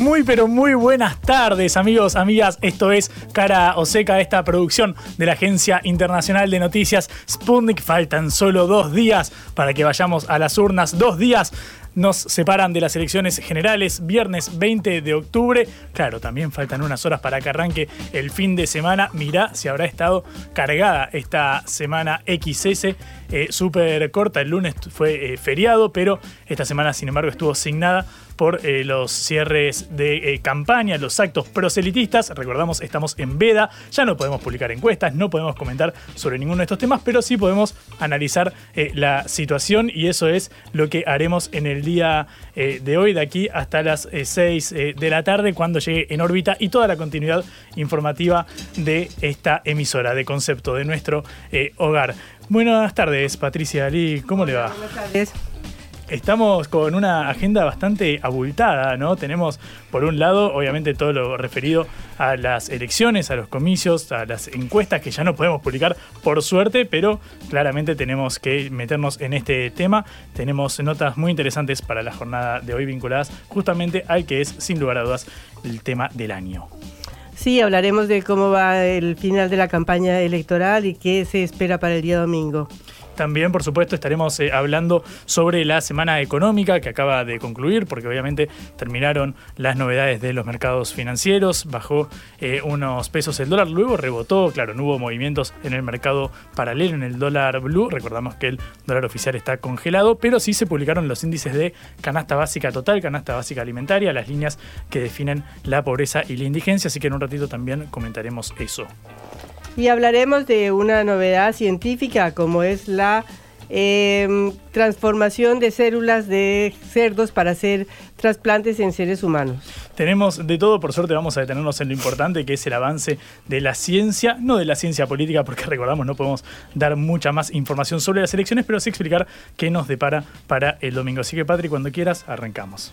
Muy pero muy buenas tardes amigos, amigas. Esto es Cara o Seca, esta producción de la Agencia Internacional de Noticias Sputnik. Faltan solo dos días para que vayamos a las urnas. Dos días nos separan de las elecciones generales, viernes 20 de octubre. Claro, también faltan unas horas para que arranque el fin de semana. Mirá si habrá estado cargada esta semana XS, eh, súper corta. El lunes fue eh, feriado, pero esta semana, sin embargo, estuvo asignada por eh, los cierres de eh, campaña, los actos proselitistas. Recordamos, estamos en veda, ya no podemos publicar encuestas, no podemos comentar sobre ninguno de estos temas, pero sí podemos analizar eh, la situación y eso es lo que haremos en el día de hoy, de aquí hasta las 6 de la tarde, cuando llegue en órbita y toda la continuidad informativa de esta emisora de concepto de nuestro hogar. Buenas tardes, Patricia Ali, ¿cómo le va? Buenas tardes. Estamos con una agenda bastante abultada, ¿no? Tenemos, por un lado, obviamente todo lo referido a las elecciones, a los comicios, a las encuestas que ya no podemos publicar, por suerte, pero claramente tenemos que meternos en este tema. Tenemos notas muy interesantes para la jornada de hoy vinculadas justamente al que es, sin lugar a dudas, el tema del año. Sí, hablaremos de cómo va el final de la campaña electoral y qué se espera para el día domingo. También, por supuesto, estaremos eh, hablando sobre la semana económica que acaba de concluir, porque obviamente terminaron las novedades de los mercados financieros, bajó eh, unos pesos el dólar, luego rebotó, claro, no hubo movimientos en el mercado paralelo, en el dólar blue, recordamos que el dólar oficial está congelado, pero sí se publicaron los índices de canasta básica total, canasta básica alimentaria, las líneas que definen la pobreza y la indigencia, así que en un ratito también comentaremos eso. Y hablaremos de una novedad científica como es la em, transformación de células de cerdos para hacer trasplantes en seres humanos. Tenemos de todo, por suerte vamos a detenernos en lo importante que es el avance de la ciencia, no de la ciencia política, porque recordamos no podemos dar mucha más información sobre las elecciones, pero sí explicar qué nos depara para el domingo. Así que Patri, cuando quieras, arrancamos.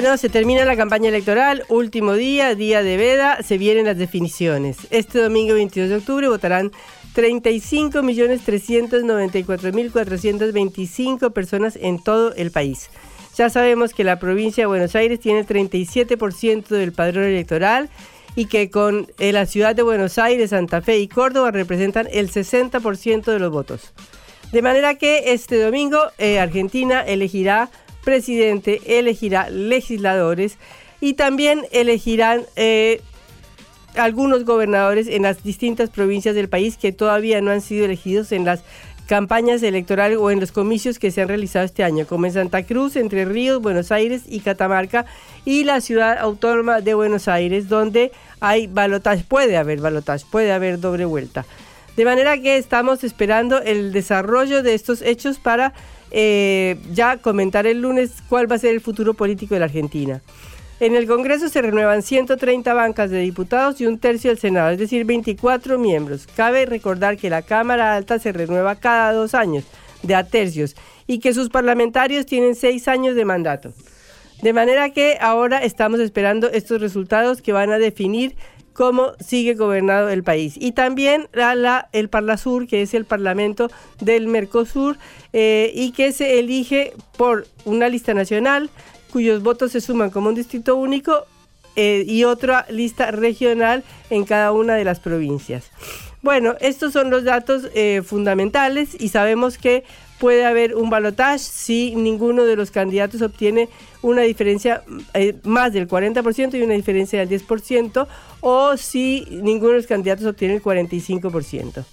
se termina la campaña electoral, último día, día de veda, se vienen las definiciones. Este domingo 22 de octubre votarán 35.394.425 personas en todo el país. Ya sabemos que la provincia de Buenos Aires tiene el 37% del padrón electoral y que con eh, la ciudad de Buenos Aires, Santa Fe y Córdoba representan el 60% de los votos. De manera que este domingo eh, Argentina elegirá presidente elegirá legisladores y también elegirán eh, algunos gobernadores en las distintas provincias del país que todavía no han sido elegidos en las campañas electorales o en los comicios que se han realizado este año, como en Santa Cruz, Entre Ríos, Buenos Aires y Catamarca, y la ciudad autónoma de Buenos Aires, donde hay balotaje, puede haber balotaje, puede haber doble vuelta. De manera que estamos esperando el desarrollo de estos hechos para eh, ya comentar el lunes cuál va a ser el futuro político de la Argentina. En el Congreso se renuevan 130 bancas de diputados y un tercio del Senado, es decir, 24 miembros. Cabe recordar que la Cámara Alta se renueva cada dos años, de a tercios, y que sus parlamentarios tienen seis años de mandato. De manera que ahora estamos esperando estos resultados que van a definir cómo sigue gobernado el país. Y también la, el Parlasur, que es el Parlamento del Mercosur, eh, y que se elige por una lista nacional cuyos votos se suman como un distrito único eh, y otra lista regional en cada una de las provincias. Bueno, estos son los datos eh, fundamentales y sabemos que puede haber un balotaje si ninguno de los candidatos obtiene una diferencia eh, más del 40% y una diferencia del 10%, o si ninguno de los candidatos obtiene el 45%.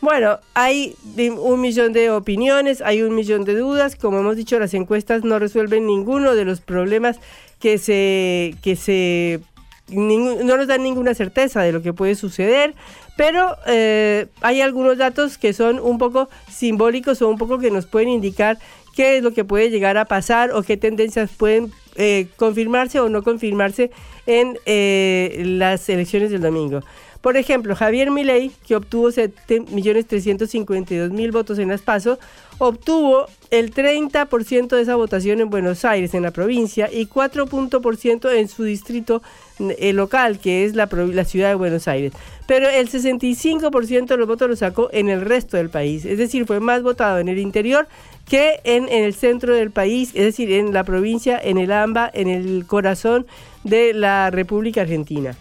Bueno, hay un millón de opiniones, hay un millón de dudas. Como hemos dicho, las encuestas no resuelven ninguno de los problemas que se, que se no nos dan ninguna certeza de lo que puede suceder, pero eh, hay algunos datos que son un poco simbólicos o un poco que nos pueden indicar qué es lo que puede llegar a pasar o qué tendencias pueden eh, confirmarse o no confirmarse en eh, las elecciones del domingo. Por ejemplo, Javier Milei, que obtuvo 7.352.000 votos en las PASO, obtuvo el 30% de esa votación en Buenos Aires, en la provincia, y 4% en su distrito eh, local, que es la, ciudad de Buenos Aires. Pero el 65% de los votos lo sacó en el resto del país, es decir, fue más votado en el interior que en, en, el centro del país, es decir, en la provincia, en el AMBA, en el corazón de la República Argentina.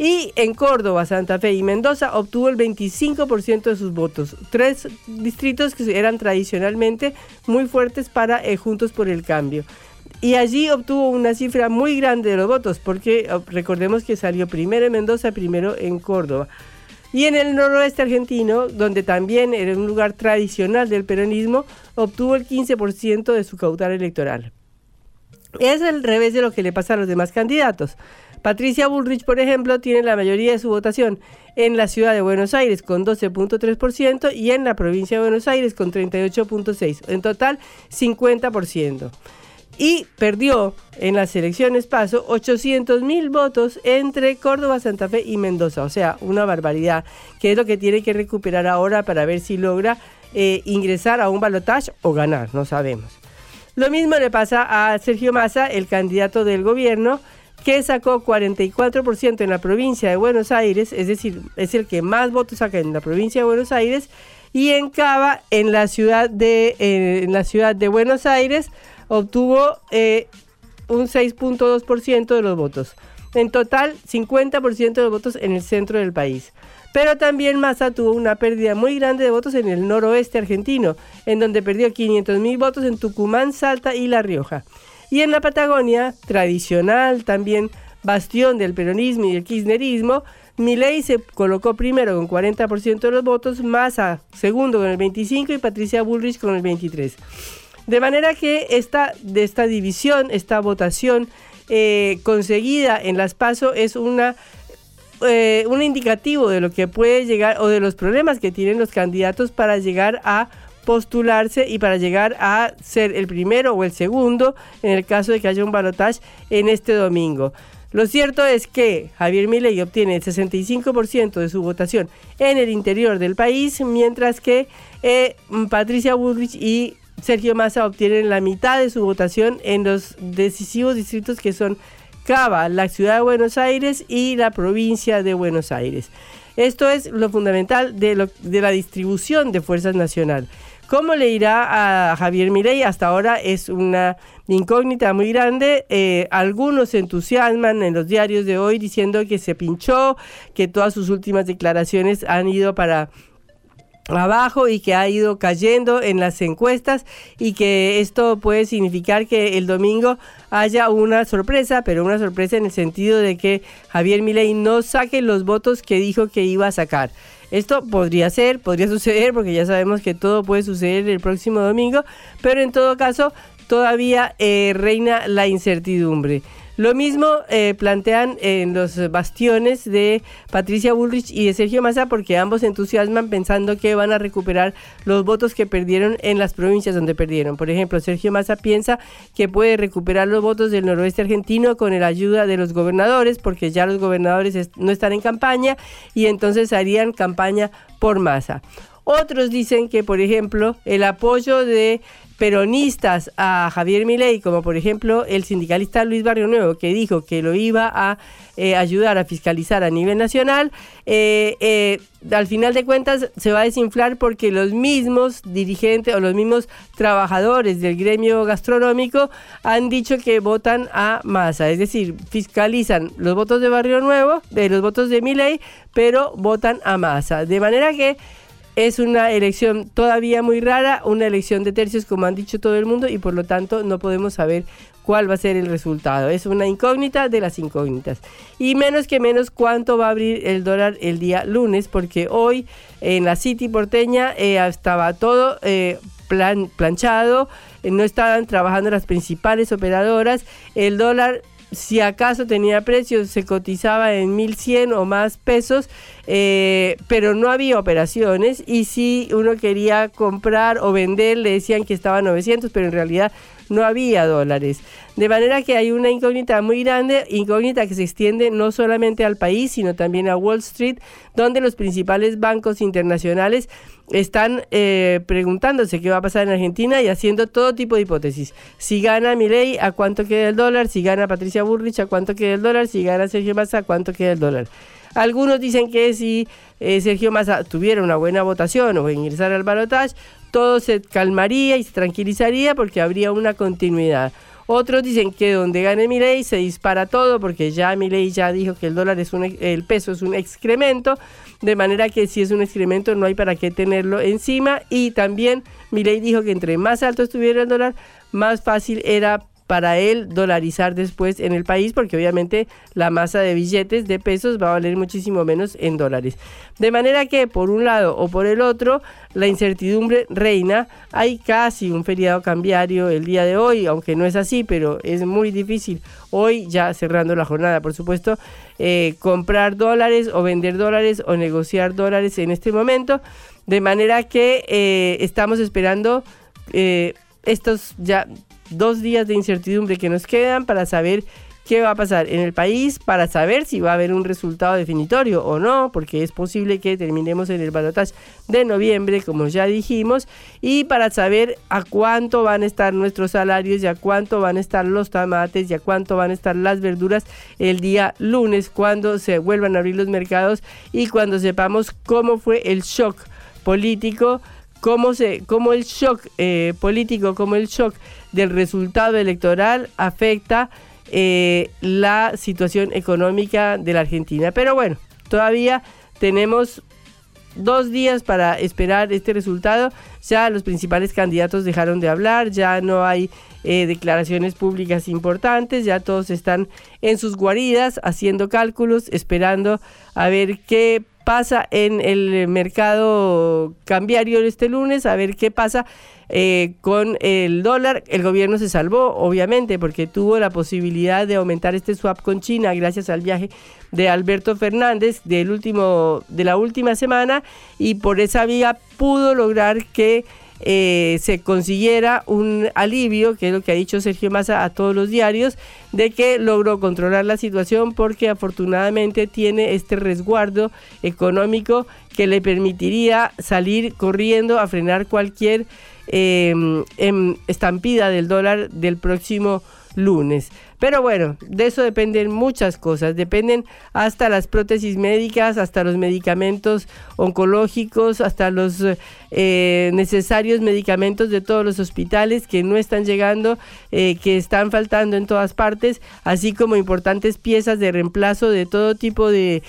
Y en Córdoba, Santa Fe y Mendoza obtuvo el 25% de sus votos. Tres distritos que eran tradicionalmente muy fuertes para eh, Juntos por el Cambio. Y allí obtuvo una cifra muy grande de los votos, porque oh, recordemos que salió primero en Mendoza, primero en Córdoba. Y en el noroeste argentino, donde también era un lugar tradicional del peronismo, obtuvo el 15% de su caudal electoral. Es el revés de lo que le pasa a los demás candidatos. Patricia Bullrich, por ejemplo, tiene la mayoría de su votación en la ciudad de Buenos Aires con 12.3% y en la provincia de Buenos Aires con 38.6%. En total, 50%. Y perdió en las elecciones paso 800 mil votos entre Córdoba, Santa Fe y Mendoza. O sea, una barbaridad, que es lo que tiene que recuperar ahora para ver si logra eh, ingresar a un balotaje o ganar, no sabemos. Lo mismo le pasa a Sergio Massa, el candidato del gobierno, que sacó 44% en la provincia de Buenos Aires, es decir, es el que más votos saca en la provincia de Buenos Aires, y en Cava, en la ciudad de, eh, en la ciudad de Buenos Aires, obtuvo eh, un 6.2% de los votos. En total, 50% de los votos en el centro del país. Pero también Massa tuvo una pérdida muy grande de votos en el noroeste argentino, en donde perdió 500.000 votos en Tucumán, Salta y La Rioja. Y en la Patagonia, tradicional también bastión del peronismo y el kirchnerismo, Milei se colocó primero con 40% de los votos, Massa segundo con el 25% y Patricia Bullrich con el 23%. De manera que esta, de esta división, esta votación eh, conseguida en las PASO es una, eh, un indicativo de lo que puede llegar o de los problemas que tienen los candidatos para llegar a postularse y para llegar a ser el primero o el segundo en el caso de que haya un balotaje en este domingo. Lo cierto es que Javier Milei obtiene el 65% de su votación en el interior del país, mientras que eh, Patricia Bullrich y Sergio Massa obtienen la mitad de su votación en los decisivos distritos que son Cava, la ciudad de Buenos Aires y la provincia de Buenos Aires. Esto es lo fundamental de, de la distribución de fuerzas nacional. ¿Cómo le irá a Javier Mirey? Hasta ahora es una incógnita muy grande. Eh, algunos entusiasman en los diarios de hoy diciendo que se pinchó, que todas sus últimas declaraciones han ido para abajo y que ha ido cayendo en las encuestas y que esto puede significar que el domingo haya una sorpresa, pero una sorpresa en el sentido de que Javier Milei no saque los votos que dijo que iba a sacar. Esto podría ser, podría suceder, porque ya sabemos que todo puede suceder el próximo domingo, pero en todo caso todavía eh, reina la incertidumbre. Lo mismo eh, plantean en los bastiones de Patricia Bullrich y de Sergio Massa porque ambos entusiasman pensando que van a recuperar los votos que perdieron en las provincias donde perdieron. Por ejemplo, Sergio Massa piensa que puede recuperar los votos del noroeste argentino con la ayuda de los gobernadores porque ya los gobernadores no están en campaña y entonces harían campaña por Massa. Otros dicen que, por ejemplo, el apoyo de peronistas a Javier Milei, como por ejemplo el sindicalista Luis Barrio Nuevo, que dijo que lo iba a eh, ayudar a fiscalizar a nivel nacional, eh, eh, al final de cuentas se va a desinflar porque los mismos dirigentes o los mismos trabajadores del gremio gastronómico han dicho que votan a masa, es decir, fiscalizan los votos de Barrio Nuevo, de los votos de Milei, pero votan a masa. De manera que es una elección todavía muy rara, una elección de tercios como han dicho todo el mundo y por lo tanto no podemos saber cuál va a ser el resultado. Es una incógnita de las incógnitas. Y menos que menos cuánto va a abrir el dólar el día lunes, porque hoy en la City porteña eh, estaba todo eh, planchado, eh, no estaban trabajando las principales operadoras, el dólar si acaso tenía precios, se cotizaba en 1100 o más pesos, eh, pero no había operaciones y si uno quería comprar o vender le decían que estaba 900, pero en realidad no había dólares. De manera que hay una incógnita muy grande, incógnita que se extiende no solamente al país, sino también a Wall Street, donde los principales bancos internacionales están eh, preguntándose qué va a pasar en Argentina y haciendo todo tipo de hipótesis. Si gana Milei, ¿a cuánto queda el dólar? Si gana Patricia Burrich, ¿a cuánto queda el dólar? Si gana Sergio Massa, ¿a cuánto queda el dólar? Algunos dicen que si eh, Sergio Massa tuviera una buena votación o ingresara al balotaje, todo se calmaría y se tranquilizaría porque habría una continuidad. Otros dicen que donde gane Milei se dispara todo porque ya Milei ya dijo que el dólar es un el peso es un excremento, de manera que si es un excremento no hay para qué tenerlo encima. Y también Milei dijo que entre más alto estuviera el dólar, más fácil era para él dolarizar después en el país, porque obviamente la masa de billetes de pesos va a valer muchísimo menos en dólares. De manera que por un lado o por el otro, la incertidumbre reina. Hay casi un feriado cambiario el día de hoy, aunque no es así, pero es muy difícil hoy, ya cerrando la jornada, por supuesto, eh, comprar dólares o vender dólares o negociar dólares en este momento. De manera que eh, estamos esperando eh, estos ya dos días de incertidumbre que nos quedan para saber qué va a pasar en el país, para saber si va a haber un resultado definitorio o no, porque es posible que terminemos en el balotaje de noviembre, como ya dijimos, y para saber a cuánto van a estar nuestros salarios y a cuánto van a estar los tomates a cuánto van a estar las verduras el día lunes, cuando se vuelvan a abrir los mercados y cuando sepamos cómo fue el shock político cómo, se, cómo el shock eh, político, cómo el shock del resultado electoral afecta eh, la situación económica de la Argentina. Pero bueno, todavía tenemos dos días para esperar este resultado. Ya los principales candidatos dejaron de hablar, ya no hay eh, declaraciones públicas importantes, ya todos están en sus guaridas haciendo cálculos, esperando a ver qué pasa en el mercado cambiario este lunes, a ver qué pasa eh, con el dólar. El gobierno se salvó, obviamente, porque tuvo la posibilidad de aumentar este swap con China gracias al viaje de Alberto Fernández del último, de la última semana y por esa vía pudo lograr que eh, se consiguiera un alivio, que es lo que ha dicho Sergio Massa a todos los diarios, de que logró controlar la situación porque afortunadamente tiene este resguardo económico que le permitiría salir corriendo a frenar cualquier em, em, estampida del dólar del próximo lunes. Pero bueno, de eso dependen muchas cosas, dependen hasta las prótesis médicas, hasta los medicamentos oncológicos, hasta los eh, necesarios medicamentos de todos los hospitales que no están llegando, eh, que están faltando en todas partes, así como importantes piezas de reemplazo de todo tipo de,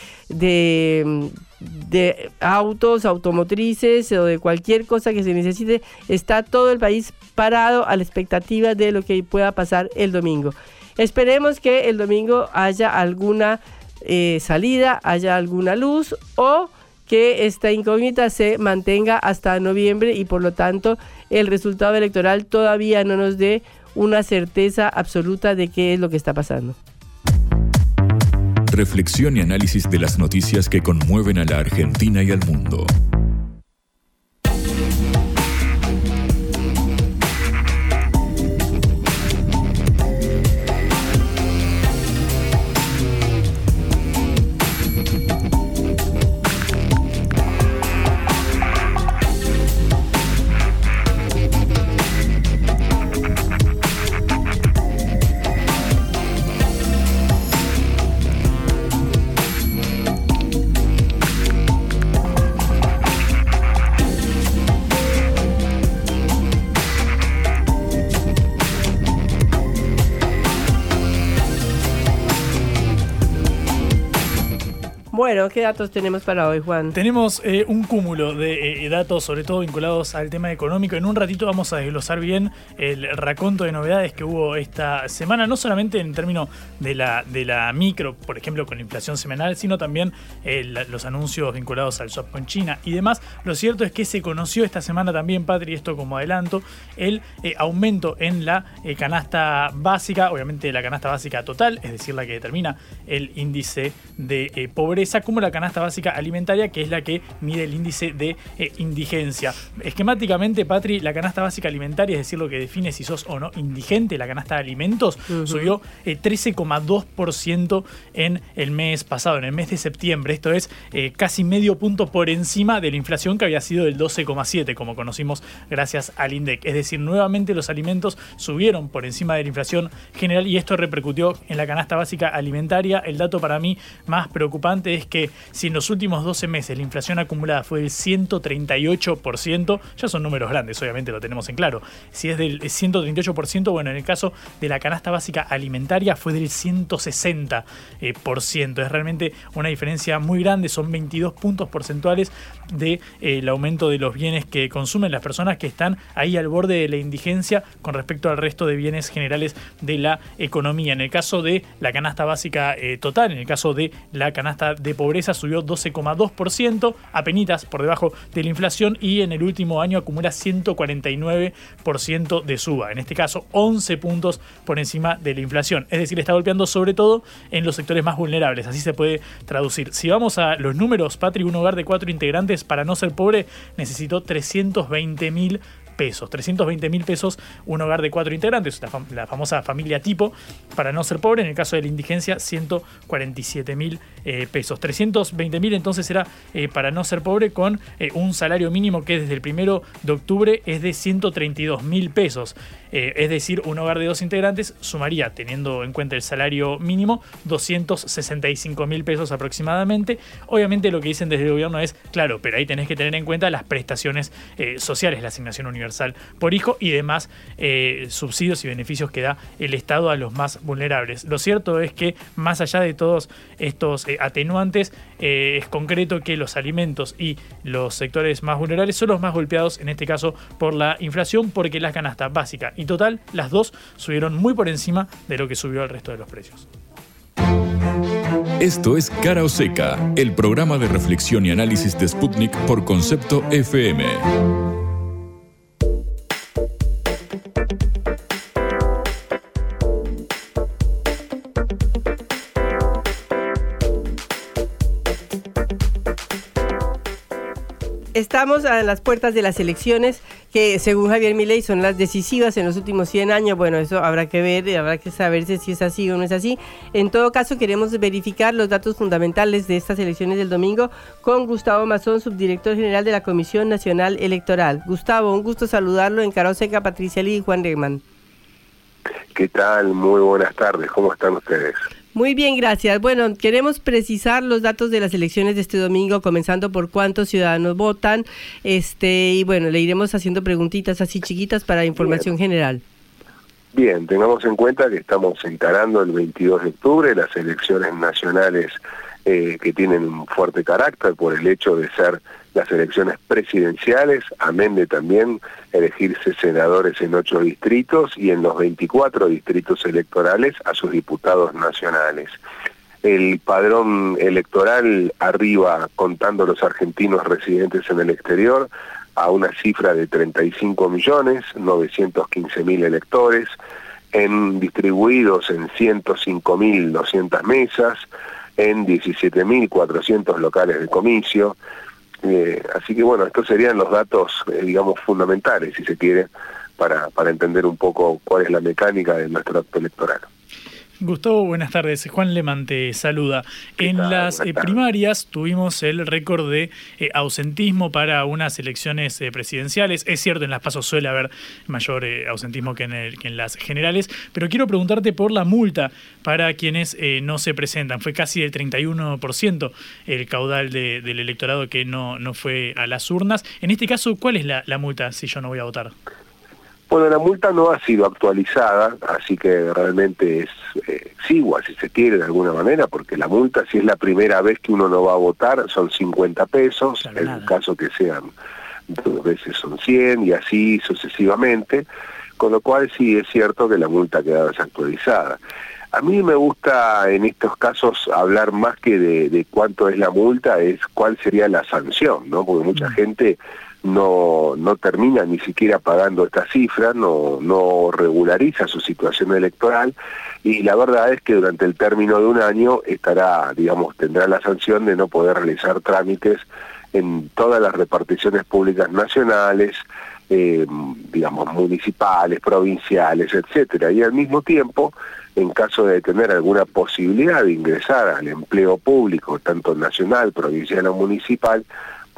autos, automotrices o de cualquier cosa que se necesite, está todo el país parado a la expectativa de lo que pueda pasar el domingo. Esperemos que el domingo haya alguna eh, salida, haya alguna luz o que esta incógnita se mantenga hasta noviembre y por lo tanto el resultado electoral todavía no nos dé una certeza absoluta de qué es lo que está pasando. Reflexión y análisis de las noticias que conmueven a la Argentina y al mundo. Bueno, ¿qué datos tenemos para hoy, Juan? Tenemos eh, un cúmulo de eh, datos, sobre todo vinculados al tema económico. En un ratito vamos a desglosar bien el raconto de novedades que hubo esta semana, no solamente en términos de la, de la micro, por ejemplo, con la inflación semanal, sino también eh, los anuncios vinculados al swap con China y demás. Lo cierto es que se conoció esta semana también, Patri, esto como adelanto, el aumento en la canasta básica, obviamente la canasta básica total, es decir, la que determina el índice de eh, como la canasta básica alimentaria, que es la que mide el índice de eh, indigencia. Esquemáticamente, Patri, la canasta básica alimentaria, es decir, lo que define si sos o no indigente, la canasta de alimentos, subió eh, 13,2% en el mes pasado, en el mes de septiembre. Esto es eh, casi medio punto por encima de la inflación que había sido del 12,7, como conocimos gracias al INDEC. Es decir, nuevamente los alimentos subieron por encima de la inflación general y esto repercutió en la canasta básica alimentaria. El dato para mí más preocupante es que si en los últimos 12 meses la inflación acumulada fue del 138%, ya son números grandes, obviamente lo tenemos en claro. Si es del 138%, bueno, en el caso de la canasta básica alimentaria fue del 160%. eh, por ciento. Es realmente una diferencia muy grande, son 22 puntos porcentuales del de, eh, aumento de los bienes que consumen las personas que están ahí al borde de la indigencia con respecto al resto de bienes generales de la economía. En el caso de la canasta básica eh, total, en el caso de la canasta de pobreza subió 12,2%, apenitas por debajo de la inflación y en el último año acumula 149% de suba. En este caso, 11 puntos por encima de la inflación. Es decir, está golpeando sobre todo en los sectores más vulnerables. Así se puede traducir. Si vamos a los números, Patri, un hogar de cuatro integrantes para no ser pobre necesitó 320 mil pesos. 320 mil pesos un hogar de cuatro integrantes, la, fam- la famosa familia tipo, para no ser pobre. En el caso de la indigencia, 147 mil eh, pesos. 320 mil entonces era eh, para no ser pobre con eh, un salario mínimo que desde el primero de octubre es de 132 mil pesos. Eh, es decir, un hogar de dos integrantes sumaría, teniendo en cuenta el salario mínimo, 265 mil pesos aproximadamente. Obviamente lo que dicen desde el gobierno es, claro, pero ahí tenés que tener en cuenta las prestaciones eh, sociales, la asignación universal por hijo y demás eh, subsidios y beneficios que da el Estado a los más vulnerables. Lo cierto es que más allá de todos estos atenuantes, es concreto que los alimentos y los sectores más vulnerables son los más golpeados, en este caso por la inflación, porque la canasta básica y total, las dos subieron muy por encima de lo que subió el resto de los precios. Esto es Cara o Seca, el programa de reflexión y análisis de Sputnik por concepto FM. Estamos a las puertas de las elecciones que según Javier Milei son las decisivas en los últimos 100 años. Bueno, eso habrá que ver, y habrá que saber si es así o no es así. En todo caso, queremos verificar los datos fundamentales de estas elecciones del domingo con Gustavo Mazón, subdirector general de la Comisión Nacional Electoral. Gustavo, un gusto saludarlo en Caroseca, Patricia Lee y Juan Regman. ¿Qué tal? Muy buenas tardes. ¿Cómo están ustedes? Muy bien, gracias. Bueno, queremos precisar los datos de las elecciones de este domingo, comenzando por cuántos ciudadanos votan, este y bueno, le iremos haciendo preguntitas así chiquitas para información general. Bien, tengamos en cuenta que estamos encarando el 22 de octubre las elecciones nacionales eh, que tienen un fuerte carácter por el hecho de ser las elecciones presidenciales, amén de también elegirse senadores en ocho distritos y en los 24 distritos electorales a sus diputados nacionales. El padrón electoral arriba, contando los argentinos residentes en el exterior, a una cifra de 35 millones 915 mil electores, en, distribuidos en 105 mil 200 mesas, en 17.400 locales de comicio. Eh, así que bueno, estos serían los datos, eh, digamos, fundamentales, si se quiere, para, para entender un poco cuál es la mecánica de nuestro acto electoral. Gustavo, buenas tardes. Juan Leman te saluda. En las eh, primarias tuvimos el récord de eh, ausentismo para unas elecciones eh, presidenciales. Es cierto, en las pasos suele haber mayor ausentismo que en, las generales, pero quiero preguntarte por la multa para quienes no se presentan. Fue casi el 31% el caudal del electorado que no, no fue a las urnas. En este caso, ¿cuál es la multa si yo no voy a votar? Bueno, la multa no ha sido actualizada, así que realmente es eh, exigua, si se quiere, de alguna manera, porque la multa, si es la primera vez que uno no va a votar, son 50 pesos, en el caso que sean dos veces son 100 y así sucesivamente, con lo cual sí es cierto que la multa queda desactualizada. A mí me gusta en estos casos hablar más que de, de cuánto es la multa, es cuál sería la sanción, ¿no? Porque mucha mm. gente no, no termina ni siquiera pagando esta cifra, no, no regulariza su situación electoral y la verdad es que durante el término de un año estará, digamos, tendrá la sanción de no poder realizar trámites en todas las reparticiones públicas nacionales, eh, digamos, municipales, provinciales, etcétera. Y al mismo tiempo, en caso de tener alguna posibilidad de ingresar al empleo público, tanto nacional, provincial o municipal,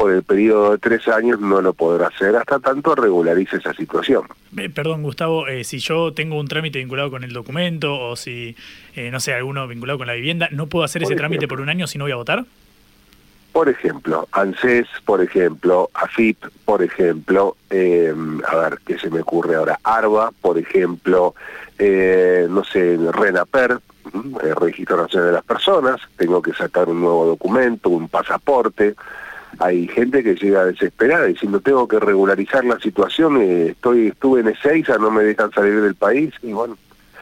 por el periodo de tres años no lo podrá hacer hasta tanto regularice esa situación. Eh, perdón, Gustavo, eh, si yo tengo un trámite vinculado con el documento o si, eh, no sé, alguno vinculado con la vivienda, ¿no puedo hacer ese trámite por un año si no voy a votar? Por ejemplo, ANSES, por ejemplo, AFIP, por ejemplo, a ver, ¿qué se me ocurre ahora? ARBA, por ejemplo, no sé, RENAPER, el Registro Nacional de las Personas, tengo que sacar un nuevo documento, un pasaporte, hay gente que llega desesperada diciendo tengo que regularizar la situación, eh, estoy estuve en Ezeiza, no me dejan salir del país y bueno.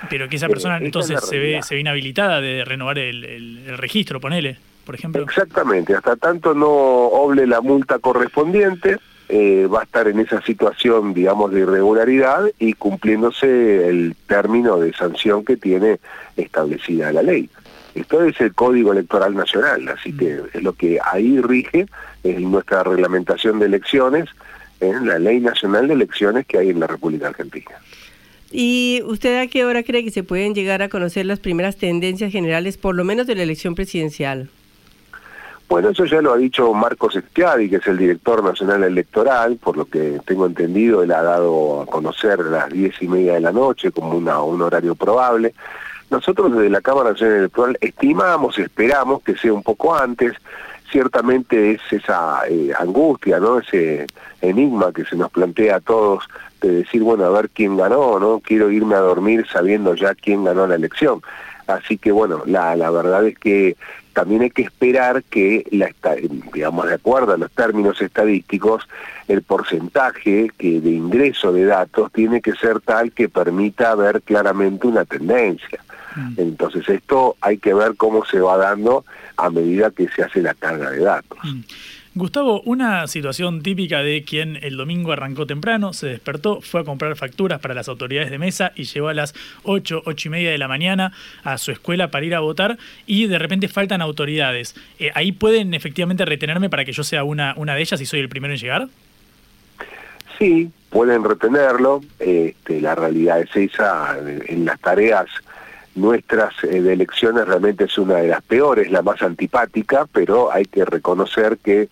Pero que esa persona eh, entonces se ve, se ve inhabilitada de renovar el, registro, ponele, por ejemplo. Exactamente, hasta tanto no oble la multa correspondiente, eh, va a estar en esa situación, digamos, de irregularidad y cumpliéndose el término de sanción que tiene establecida la ley. Esto es el Código Electoral Nacional, así que mm. es lo que ahí rige en nuestra reglamentación de elecciones, en la Ley Nacional de Elecciones que hay en la República Argentina. ¿Y usted a qué hora cree que se pueden llegar a conocer las primeras tendencias generales, por lo menos de la elección presidencial? Bueno, eso ya lo ha dicho Marcos Estiadi, que es el director nacional electoral, por lo que tengo entendido, él ha dado a conocer a las diez y media de la noche como una, un horario probable. Nosotros desde la Cámara Nacional Electoral estimamos, esperamos que sea un poco antes, ciertamente es esa eh, angustia, ¿no? Ese enigma que se nos plantea a todos de decir, bueno, a ver quién ganó, ¿no? Quiero irme a dormir sabiendo ya quién ganó la elección. Así que bueno, la, la verdad es que también hay que esperar que, la, digamos, de acuerdo a los términos estadísticos, el porcentaje que de ingreso de datos tiene que ser tal que permita ver claramente una tendencia. Mm. Entonces esto hay que ver cómo se va dando a medida que se hace la carga de datos. Mm. Gustavo, una situación típica de quien el domingo arrancó temprano, se despertó, fue a comprar facturas para las autoridades de mesa y llegó a las 8, 8 y media de la mañana a su escuela para ir a votar y de repente faltan autoridades. Eh, ¿Ahí pueden efectivamente retenerme para que yo sea una, una de ellas y soy el primero en llegar? Sí, pueden retenerlo. Este, la realidad es esa, en las tareas nuestras eh, elecciones realmente es una de las peores, la más antipática, pero hay que reconocer que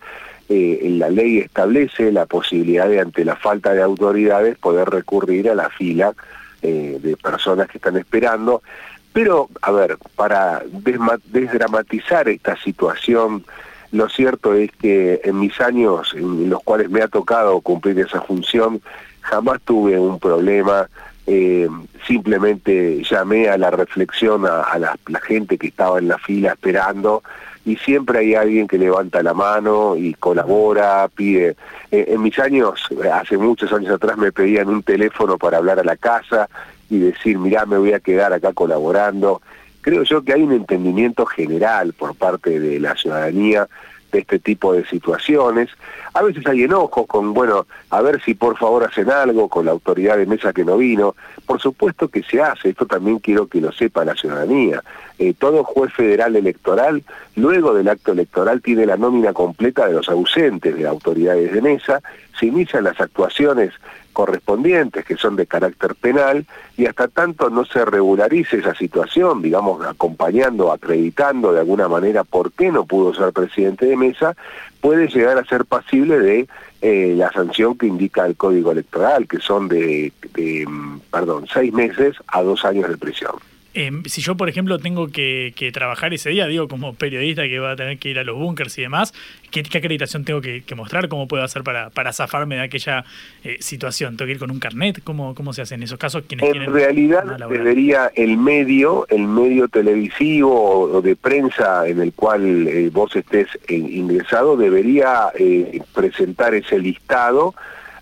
eh, la ley establece la posibilidad de, ante la falta de autoridades, poder recurrir a la fila eh, de personas que están esperando. Pero, a ver, para desdramatizar esta situación, lo cierto es que en mis años en los cuales me ha tocado cumplir esa función, jamás tuve un problema eh, simplemente llamé a la reflexión a, la, gente que estaba en la fila esperando y siempre hay alguien que levanta la mano y colabora, pide. Eh, en mis años, hace muchos años atrás, me pedían un teléfono para hablar a la casa y decir, mirá, me voy a quedar acá colaborando. Creo yo que hay un entendimiento general por parte de la ciudadanía de este tipo de situaciones. A veces hay enojo con, bueno, a ver si por favor hacen algo con la autoridad de mesa que no vino. Por supuesto que se hace, esto también quiero que lo sepa la ciudadanía. Eh, todo juez federal electoral, luego del acto electoral, tiene la nómina completa de los ausentes de autoridades de mesa, se inician las actuaciones correspondientes que son de carácter penal y hasta tanto no se regularice esa situación, digamos, acompañando, acreditando de alguna manera por qué no pudo ser presidente de mesa, puede llegar a ser pasible de eh, la sanción que indica el Código Electoral, que son de, de, mm, perdón, seis meses a dos años de prisión. Em, si yo, por ejemplo, tengo que, trabajar ese día, digo, como periodista que va a tener que ir a los búnkers y demás, ¿qué, acreditación tengo que, mostrar? ¿Cómo puedo hacer para, para zafarme de aquella eh, situación? ¿Tengo que ir con un carnet? ¿Cómo, cómo se hace en esos casos? en realidad debería el medio, el medio televisivo o de prensa en el cual eh, vos estés eh, ingresado, debería presentar ese listado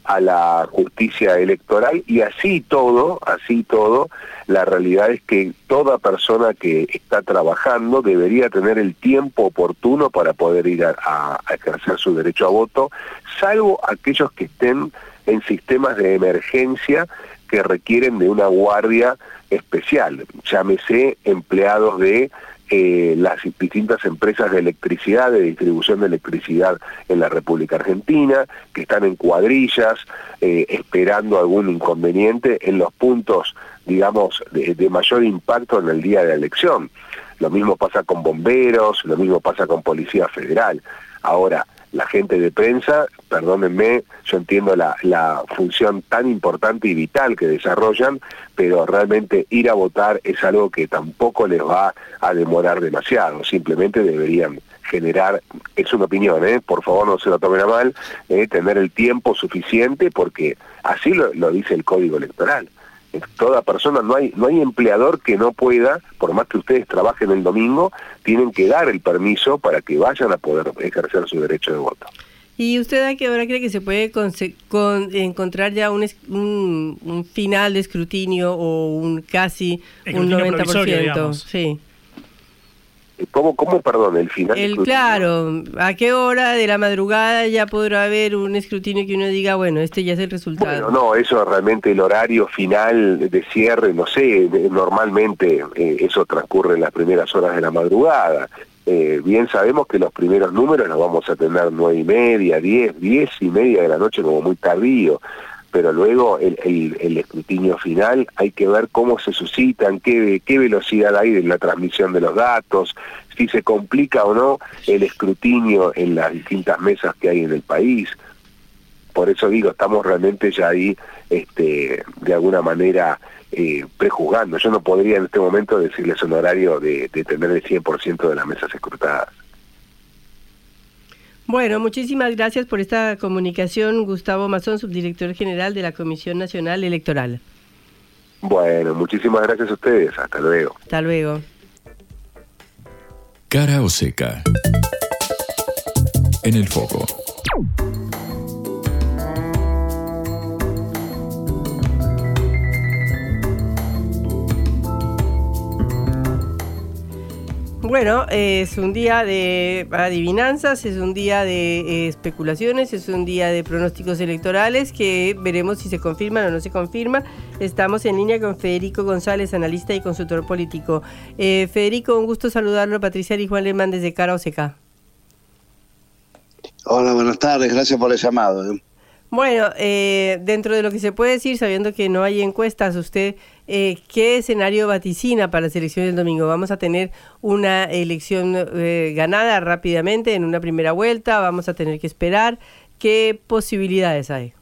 a la justicia electoral y así todo, así todo, la realidad es que toda persona que está trabajando debería tener el tiempo oportuno para poder ir a, ejercer su derecho a voto, salvo aquellos que estén en sistemas de emergencia que requieren de una guardia especial, llámese empleados de eh, las distintas empresas de electricidad, de distribución de electricidad en la República Argentina, que están en cuadrillas, eh, esperando algún inconveniente en los puntos, digamos, de, mayor impacto en el día de la elección. Lo mismo pasa con bomberos, lo mismo pasa con Policía Federal. Ahora, la gente de prensa, perdónenme, yo entiendo la, función tan importante y vital que desarrollan, pero realmente ir a votar es algo que tampoco les va a demorar demasiado, simplemente deberían generar, es una opinión, ¿eh? por favor no se lo tomen a mal, ¿eh? tener el tiempo suficiente porque así lo dice el Código Electoral toda persona, no hay, no hay empleador que no pueda, por más que ustedes trabajen el domingo, tienen que dar el permiso para que vayan a poder ejercer su derecho de voto. ¿Y usted a qué hora cree que se puede encontrar ya un, un, final de escrutinio o un casi un 90%? Sí. ¿Cómo, ¿Cómo, perdón, el final? El, claro, ¿a qué hora de la madrugada ya podrá haber un escrutinio que uno diga, bueno, este ya es el resultado? Bueno, no, eso realmente el horario final de cierre, no sé, normalmente eh, eso transcurre en las primeras horas de la madrugada. Eh, bien sabemos que los primeros números los vamos a tener nueve y media, diez, diez y media de la noche como muy tardío pero luego el, escrutinio final hay que ver cómo se suscitan, qué, qué velocidad hay en la transmisión de los datos, si se complica o no el escrutinio en las distintas mesas que hay en el país. Por eso digo, estamos realmente ya ahí este, de alguna manera eh, prejuzgando. Yo no podría en este momento decirles un horario de, de tener el 100% de las mesas escrutadas. Bueno, muchísimas gracias por esta comunicación, Gustavo Mazón, subdirector general de la Comisión Nacional Electoral. Bueno, muchísimas gracias a ustedes. Hasta luego. Hasta luego. Cara o seca. En el foco. Bueno, es un día de adivinanzas, es un día de eh, especulaciones, es un día de pronósticos electorales que veremos si se confirman o no se confirman. Estamos en línea con Federico González, analista y consultor político. Eh, Federico, un gusto saludarlo. Patricia y Juan Lemán desde Cara Oseca. Hola, buenas tardes, gracias por el llamado. ¿eh? Bueno, dentro de lo que se puede decir, sabiendo que no hay encuestas, usted eh, ¿qué escenario vaticina para las elecciones del domingo? ¿Vamos a tener una elección eh, ganada rápidamente en una primera vuelta? ¿Vamos a tener que esperar? ¿Qué posibilidades hay?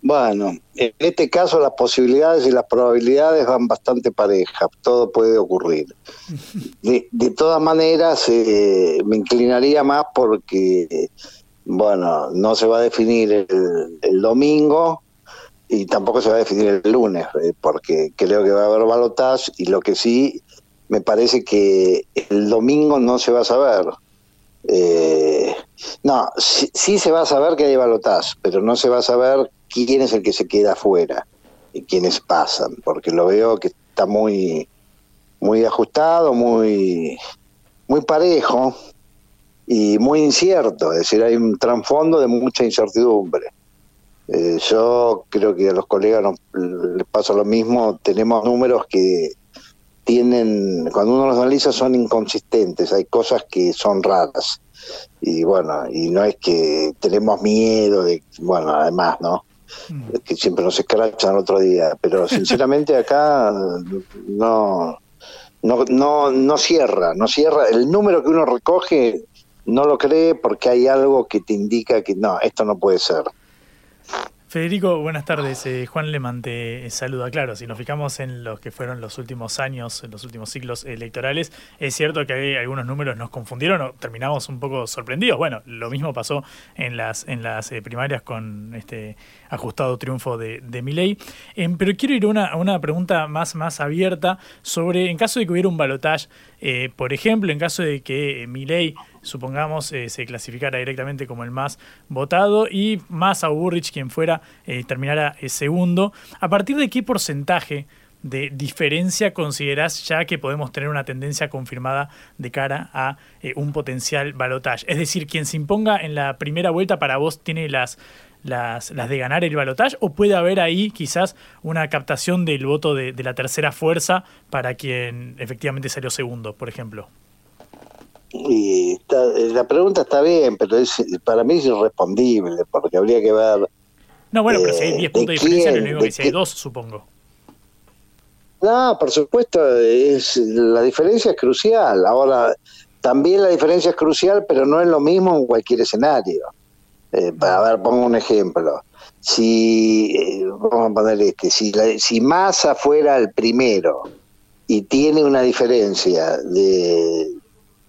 Bueno, en este caso las posibilidades y las probabilidades van bastante parejas, todo puede ocurrir. De, todas maneras, eh, me inclinaría más porque, bueno, no se va a definir el, el domingo, y tampoco se va a definir el lunes, eh, porque creo que va a haber balotaje y lo que sí me parece que el domingo no se va a saber. Eh, no, sí, se va a saber que hay balotaje, pero no se va a saber quién es el que se queda afuera y quiénes pasan, porque lo veo que está muy, muy ajustado, muy, muy parejo. y muy incierto, es decir, hay un trasfondo de mucha incertidumbre. Eh, yo creo que a los colegas nos, les pasa lo mismo, tenemos números que tienen, cuando uno los analiza son inconsistentes, hay cosas que son raras. Y bueno, y no es que tenemos miedo de, bueno, además, ¿no? Mm. que siempre nos escrachan otro día, pero sinceramente acá no, no, no, no cierra, no cierra. El número que uno recoge no lo cree porque hay algo que te indica que no, esto no puede ser. Federico, buenas tardes. Eh, Juan Leman te saluda. Claro, si nos fijamos en los que fueron los últimos años, en los últimos ciclos electorales, es cierto que algunos números nos confundieron o terminamos un poco sorprendidos. Bueno, lo mismo pasó en las, en las eh, primarias con este ajustado triunfo de, de Milei. Em, pero quiero ir a una, pregunta más, más abierta sobre, en caso de que hubiera un balotaje, eh, por ejemplo, en caso de que Milei supongamos, eh, se clasificara directamente como el más votado y más a Burrich, quien fuera, eh, terminara eh, segundo. ¿A partir de qué porcentaje de diferencia considerás ya que podemos tener una tendencia confirmada de cara a un potencial balotaje? Es decir, quien se imponga en la primera vuelta para vos tiene las, las, las de ganar el balotaje o puede haber ahí quizás una captación del voto de, de la tercera fuerza para quien efectivamente salió segundo, por ejemplo. Y la pregunta está bien, pero es, para mí es irrespondible, porque habría que ver. No, bueno, pero si hay 10 eh, puntos de diferencia, lo único que si hay 2, supongo. No, por supuesto, es, la diferencia es crucial. Ahora, también la diferencia es crucial, pero no es lo mismo en cualquier escenario. Eh, a ver, pongo un ejemplo. Si, eh, vamos a poner este, si, si Massa fuera el primero y tiene una diferencia de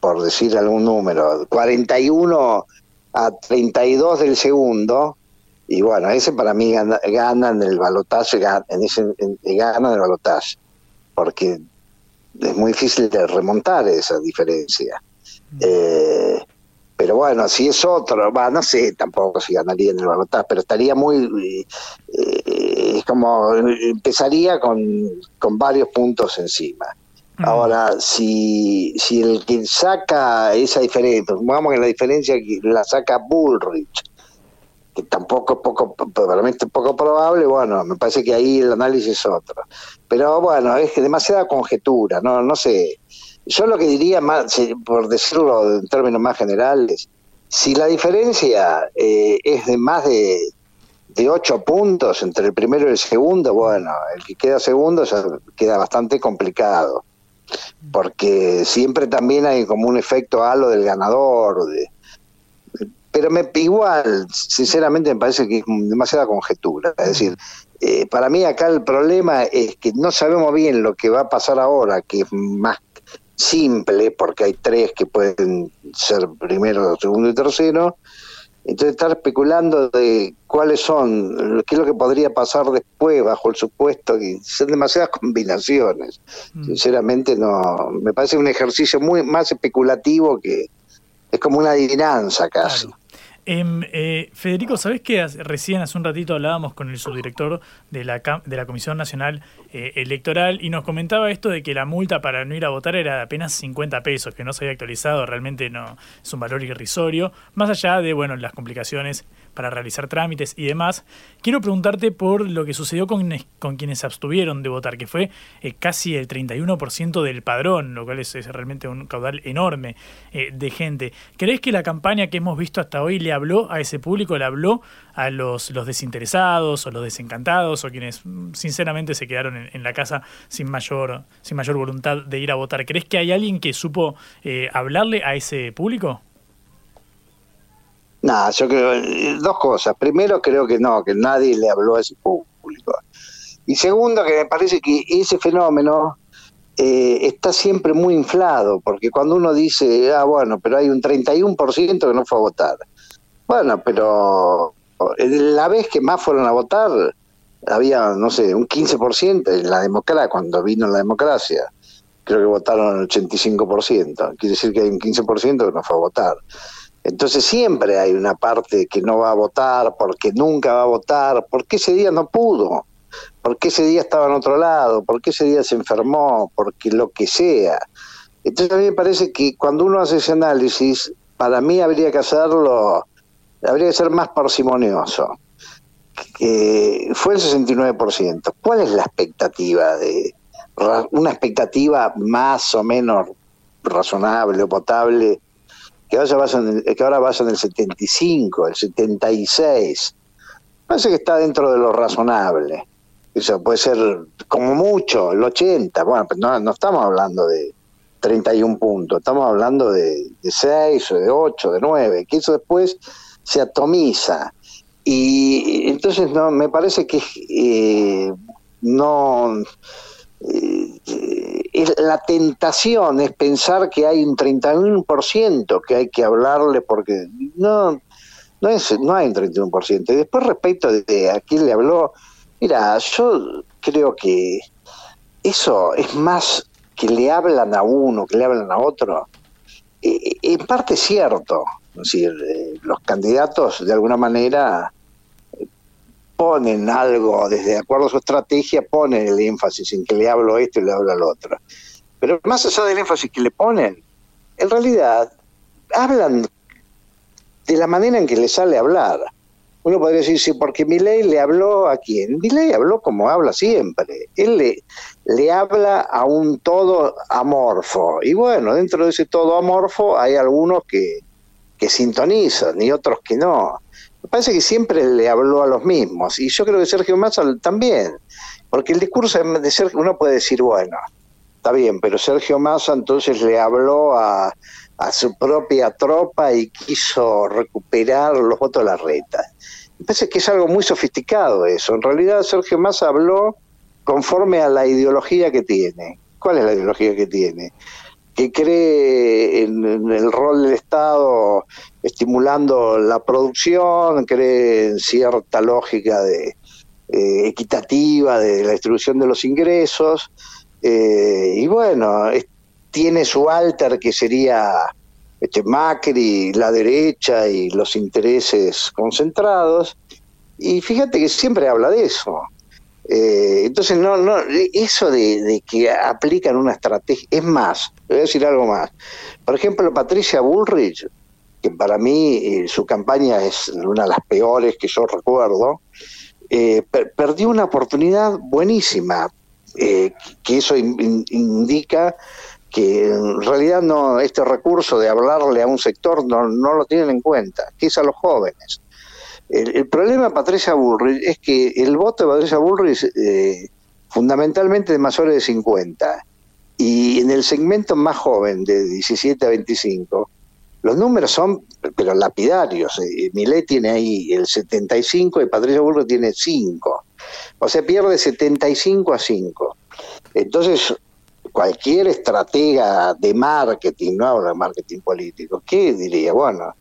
por decir algún número, 41 a 32 del segundo, y bueno, ese para mí gana, en el balotaje, en ese, en el balotaje, porque es muy difícil de remontar esa diferencia. Mm. Eh, pero bueno, si es otro, va, no sé tampoco si ganaría en el balotaje, pero estaría muy, eh, es como, empezaría con, con varios puntos encima. Ahora, si, si el que saca esa diferencia, vamos que la diferencia la saca Bullrich, que tampoco es poco, realmente poco probable, bueno, me parece que ahí el análisis es otro. Pero bueno, es que demasiada conjetura, no, no sé. Yo lo que diría más, por decirlo en términos más generales, si la diferencia eh, es de más de, de ocho puntos entre el primero y el segundo, bueno, el que queda segundo ya queda bastante complicado porque siempre también hay como un efecto halo del ganador. Pero me, igual, sinceramente, me parece que es demasiada conjetura. Es decir, eh, para mí acá el problema es que no sabemos bien lo que va a pasar ahora, que es más simple, porque hay tres que pueden ser primero, segundo y tercero, entonces estar especulando de cuáles son, qué es lo que podría pasar después bajo el supuesto, y son demasiadas combinaciones. Mm. Sinceramente no, me parece un ejercicio muy más especulativo que es como una adivinanza casi. Eh, Federico, ¿sabés que recién hace un ratito hablábamos con el subdirector de la, de la Comisión Nacional eh, Electoral y nos comentaba esto de que la multa para no ir a votar era de apenas 50 pesos, que no se había actualizado, realmente no es un valor irrisorio, más allá de bueno las complicaciones para realizar trámites y demás. Quiero preguntarte por lo que sucedió con, con quienes se abstuvieron de votar, que fue eh, casi el 31% del padrón, lo cual es, realmente un caudal enorme eh, de gente. ¿Crees que la campaña que hemos visto hasta hoy le habló a ese público, le habló a los, los desinteresados o los desencantados o quienes mm, sinceramente se quedaron en, la casa sin mayor, sin mayor voluntad de ir a votar? ¿Crees que hay alguien que supo eh, hablarle a ese público? Nada, yo creo eh, dos cosas. Primero, creo que no, que nadie le habló a ese público. Y segundo, que me parece que ese fenómeno eh, está siempre muy inflado, porque cuando uno dice, ah, bueno, pero hay un 31% que no fue a votar. Bueno, pero eh, la vez que más fueron a votar, había, no sé, un 15% en la democracia, cuando vino la democracia. Creo que votaron el 85%. Quiere decir que hay un 15% que no fue a votar. Entonces siempre hay una parte que no va a votar porque nunca va a votar, porque ese día no pudo, porque ese día estaba en otro lado, porque ese día se enfermó, porque lo que sea. Entonces a mí me parece que cuando uno hace ese análisis, para mí habría que hacerlo, habría que ser más parsimonioso. Fue el 69%. ¿Cuál es la expectativa de una expectativa más o menos razonable o potable que, que ahora vaya en el 75, el 76? Parece que está dentro de lo razonable. Eso puede ser como mucho, el 80. Bueno, no, no estamos hablando de 31 puntos, estamos hablando de, de 6 o de 8, de 9, que eso después se atomiza. Y entonces no me parece que eh, no la tentación es pensar que hay un 31% que hay que hablarle porque no no es no hay un 31%. Y después respecto de a quién le habló, mira, yo creo que eso es más que le hablan a uno, que le hablan a otro. Eh, en parte es cierto, decir, eh, los candidatos de alguna manera ponen algo, desde acuerdo a su estrategia, ponen el énfasis en que le hablo esto y le hablo al otro. Pero más allá del énfasis que le ponen, en realidad hablan de la manera en que le sale hablar. Uno podría decir, sí, porque Milei le habló a quién. Milei habló como habla siempre. Él le, le habla a un todo amorfo. Y bueno, dentro de ese todo amorfo hay algunos que, que sintonizan y otros que no. Parece que siempre le habló a los mismos. Y yo creo que Sergio Massa también. Porque el discurso de Sergio, uno puede decir, bueno, está bien, pero Sergio Massa entonces le habló a, a su propia tropa y quiso recuperar los votos de la reta. Me parece que es algo muy sofisticado eso. En realidad Sergio Massa habló conforme a la ideología que tiene. ¿Cuál es la ideología que tiene? Que cree en, el rol del Estado estimulando la producción, cree en cierta lógica de, eh, equitativa de la distribución de los ingresos. Eh, y bueno, tiene su alter que sería este, Macri, la derecha y los intereses concentrados. Y fíjate que siempre habla de eso. Eh, entonces, no, no, eso de, que aplican una estrategia, es más, voy a decir algo más. Por ejemplo, Patricia Bullrich, que para mí eh, su campaña es una de las peores que yo recuerdo, eh, perdió una oportunidad buenísima, que eso indica que en realidad no este recurso de hablarle a un sector no, no lo tienen en cuenta, que es a los jóvenes. El, problema de Patricia Bullrich es que el voto de Patricia Bullrich eh, fundamentalmente de mayores de 50 y en el segmento más joven de 17 a 25 los números son pero lapidarios. Eh, Millet tiene ahí el 75 y Patricia Bullrich tiene 5. O sea, pierde 75 a 5. Entonces, cualquier estratega de marketing, no hablo de marketing político, ¿qué diría? Bueno,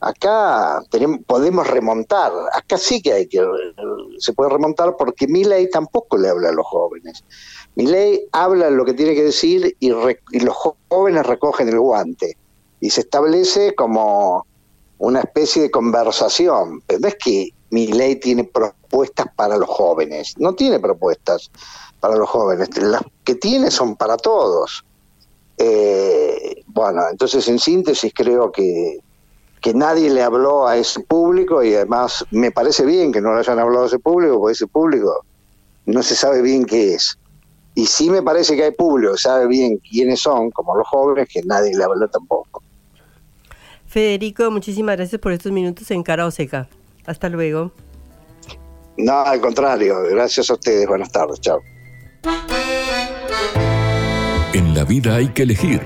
acá tenemos, podemos remontar, acá sí que hay que, se puede remontar porque mi ley tampoco le habla a los jóvenes. Mi ley habla lo que tiene que decir y, y los jóvenes recogen el guante. Y se establece como una especie de conversación, pero no es que mi ley tiene propuestas para los jóvenes, no tiene propuestas para los jóvenes, las que tiene son para todos. Eh, bueno, entonces en síntesis creo que, que nadie le habló a ese público y además me parece bien que no le hayan hablado a ese público, porque ese público no se sabe bien qué es. Y sí me parece que hay público que sabe bien quiénes son, como los jóvenes, que nadie le habló tampoco. Federico, muchísimas gracias por estos minutos en Cara o Seca. Hasta luego. No, al contrario, gracias a ustedes. Buenas tardes, chao. En la vida hay que elegir.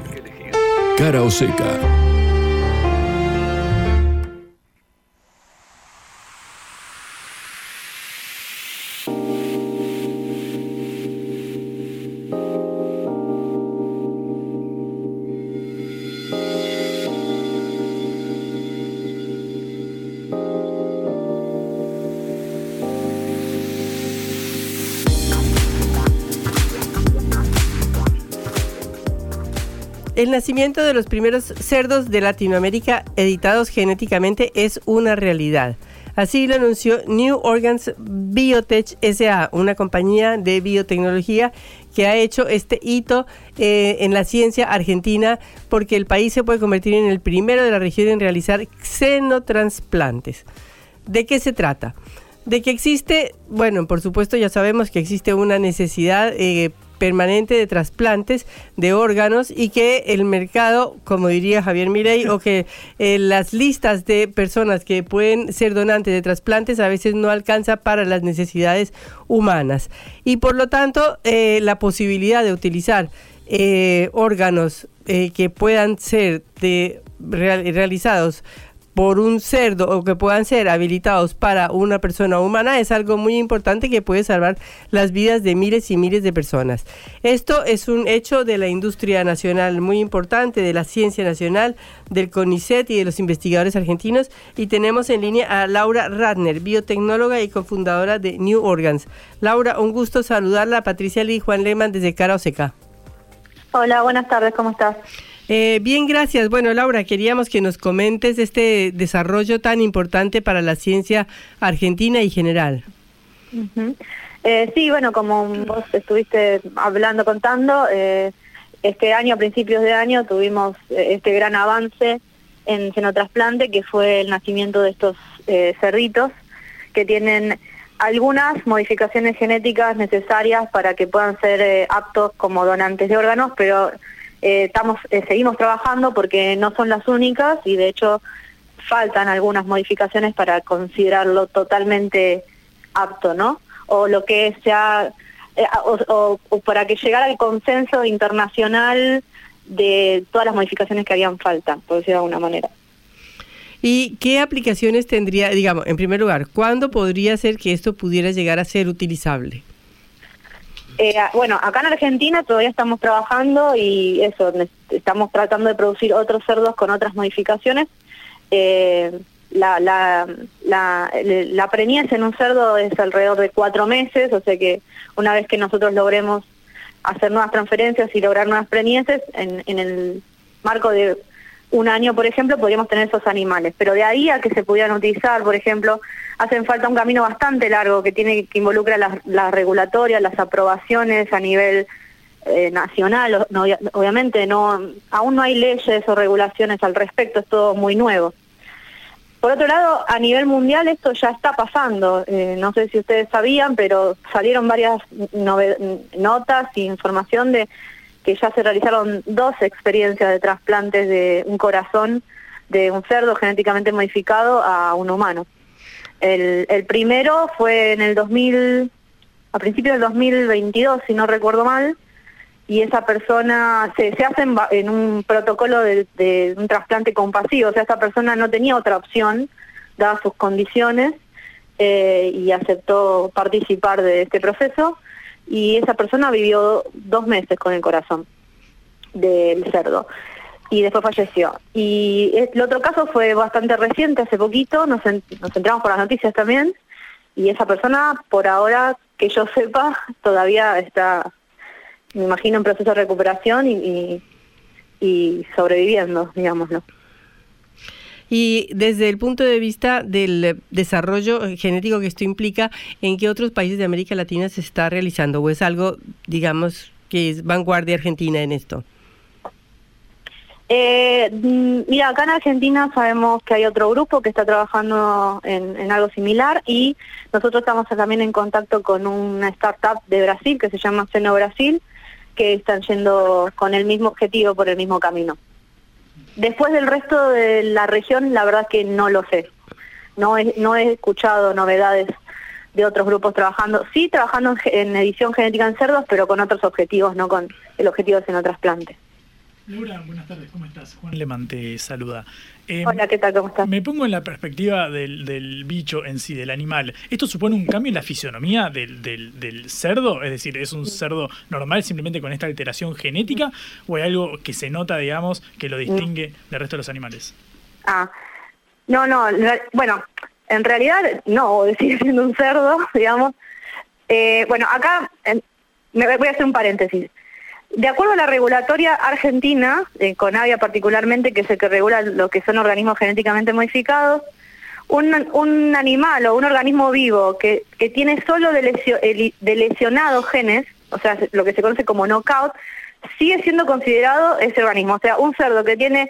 Cara o seca. El nacimiento de los primeros cerdos de Latinoamérica editados genéticamente es una realidad. Así lo anunció New Organs Biotech SA, una compañía de biotecnología que ha hecho este hito eh, en la ciencia argentina porque el país se puede convertir en el primero de la región en realizar xenotransplantes. ¿De qué se trata? De que existe, bueno, por supuesto ya sabemos que existe una necesidad eh, permanente de trasplantes de órganos y que el mercado, como diría Javier Mirey, o que eh, las listas de personas que pueden ser donantes de trasplantes a veces no alcanza para las necesidades humanas. Y por lo tanto, eh, la posibilidad de utilizar eh, órganos que puedan ser de, realizados por un cerdo o que puedan ser habilitados para una persona humana es algo muy importante que puede salvar las vidas de miles y miles de personas. Esto es un hecho de la industria nacional muy importante, de la ciencia nacional, del CONICET y de los investigadores argentinos. Y tenemos en línea a Laura Radner, biotecnóloga y cofundadora de New Organs. Laura, un gusto saludarla. Patricia Lee y Juan Lehmann desde Cara Oseca. Hola, buenas tardes, ¿cómo estás? Eh, bien, gracias. Bueno, Laura, queríamos que nos comentes este desarrollo tan importante para la ciencia argentina y general. eh, sí, bueno, como vos estuviste hablando, contando, eh, este año, a principios de año, tuvimos eh, este gran avance en xenotrasplante, que fue el nacimiento de estos eh, cerditos, que tienen algunas modificaciones genéticas necesarias para que puedan ser aptos como donantes de órganos, pero eh, estamos, eh, seguimos trabajando porque no son las únicas y de hecho faltan algunas modificaciones para considerarlo totalmente apto, ¿no? O lo que sea, eh, o, para que llegara al consenso internacional de todas las modificaciones que habían falta, por decirlo de alguna manera. ¿Y qué aplicaciones tendría, digamos, en primer lugar, cuándo podría ser que esto pudiera llegar a ser utilizable? Eh, bueno, acá en Argentina todavía estamos trabajando y eso, estamos tratando de producir otros cerdos con otras modificaciones. Eh, la, la, la, la preñez en un cerdo es alrededor de cuatro meses, o sea que una vez que nosotros logremos hacer nuevas transferencias y lograr nuevas preñeces, en, en el marco de un año, por ejemplo, podríamos tener esos animales. Pero de ahí a que se pudieran utilizar, por ejemplo, hacen falta un camino bastante largo que tiene que involucra las, regulatorias, las aprobaciones a nivel eh, nacional. obviamente no, aún no hay leyes o regulaciones al respecto, es todo muy nuevo. Por otro lado, a nivel mundial esto ya está pasando. Eh, no sé si ustedes sabían, pero salieron varias notas e información de que ya se realizaron dos experiencias de trasplantes de un corazón de un cerdo genéticamente modificado a un humano. El, primero fue en el 2000, a principios del 2022, si no recuerdo mal, y esa persona se, se hace en, un protocolo de, un trasplante compasivo, o sea, esa persona no tenía otra opción, dadas sus condiciones, eh, y aceptó participar de este proceso y esa persona vivió dos meses con el corazón del cerdo y después falleció. Y el otro caso fue bastante reciente, hace poquito, nos, nos enteramos por las noticias también, y esa persona, por ahora, que yo sepa, todavía está, me imagino, en proceso de recuperación y, y, sobreviviendo, digámoslo. Y desde el punto de vista del desarrollo genético que esto implica, ¿en qué otros países de América Latina se está realizando? ¿O es algo, digamos, que es vanguardia argentina en esto? Eh, mm, mira, acá en Argentina sabemos que hay otro grupo que está trabajando en, algo similar y nosotros estamos también en contacto con una startup de Brasil que se llama Seno Brasil, que están yendo con el mismo objetivo por el mismo camino. Después del resto de la región, la verdad que no lo sé. No he, escuchado novedades de otros grupos trabajando, sí trabajando en, edición genética en cerdos, pero con otros objetivos, no con el objetivo de senotrasplante. Laura, buenas tardes, ¿cómo estás? Juan Leman te saluda. Em, Hola, ¿qué tal? ¿Cómo estás? Me pongo en la perspectiva del, bicho en sí, del animal. ¿Esto supone un cambio en la fisionomía del, del, cerdo? Es decir, ¿es un cerdo normal simplemente con esta alteración genética? ¿O hay algo que se nota, digamos, que lo distingue del resto de los animales? Ah, no, no, bueno, en realidad no, sigue siendo un cerdo, digamos. Eh, bueno, acá me voy a hacer un paréntesis. De acuerdo a la regulatoria argentina, eh, con AVIA particularmente, que es el que regula lo que son organismos genéticamente modificados, un, animal o un organismo vivo que, que tiene solo de lesionados genes, o sea, lo que se conoce como knockout, sigue siendo considerado ese organismo. O sea, un cerdo que tiene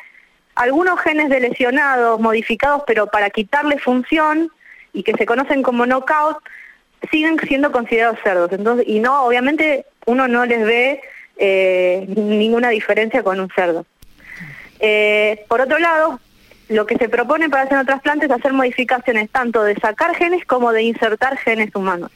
algunos genes de lesionados modificados, pero para quitarle función y que se conocen como knockout, siguen siendo considerados cerdos. Entonces, y no, obviamente, uno no les ve eh, ninguna diferencia con un cerdo. Eh, por otro lado, lo que se propone para hacer el trasplante es hacer modificaciones tanto de sacar genes como de insertar genes humanos.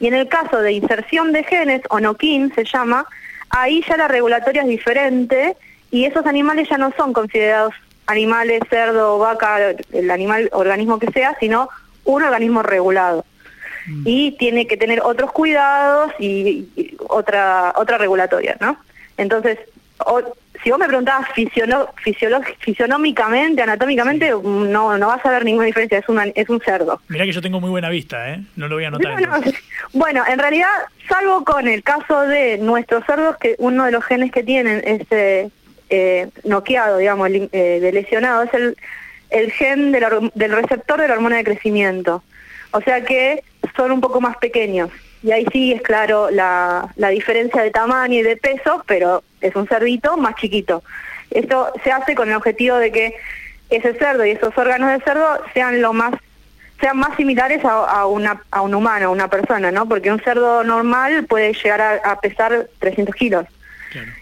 Y en el caso de inserción de genes, o no-kin se llama, ahí ya la regulatoria es diferente y esos animales ya no son considerados animales, cerdo, vaca, el animal, organismo que sea, sino un organismo regulado. Y tiene que tener otros cuidados y, y otra otra regulatoria, ¿no? Entonces, o- si vos me preguntabas fisionómicamente, anatómicamente, no, no vas a ver ninguna diferencia, es, una, es un cerdo. Mirá que yo tengo muy buena vista, ¿eh? No lo voy a anotar. No, no, Bueno, en realidad, salvo con el caso de nuestros cerdos, que uno de los genes que tienen es eh, eh, noqueado, digamos, eh, de lesionado, es el, el gen del receptor de la hormona de crecimiento. O sea que son un poco más pequeños. Y ahí sí es claro la, la diferencia de tamaño y de peso, pero es un cerdito más chiquito. Esto se hace con el objetivo de que ese cerdo y esos órganos de cerdo sean lo más sean más similares a, a una, a un humano, a una persona, ¿no? Porque un cerdo normal puede llegar a, a pesar 300 kilos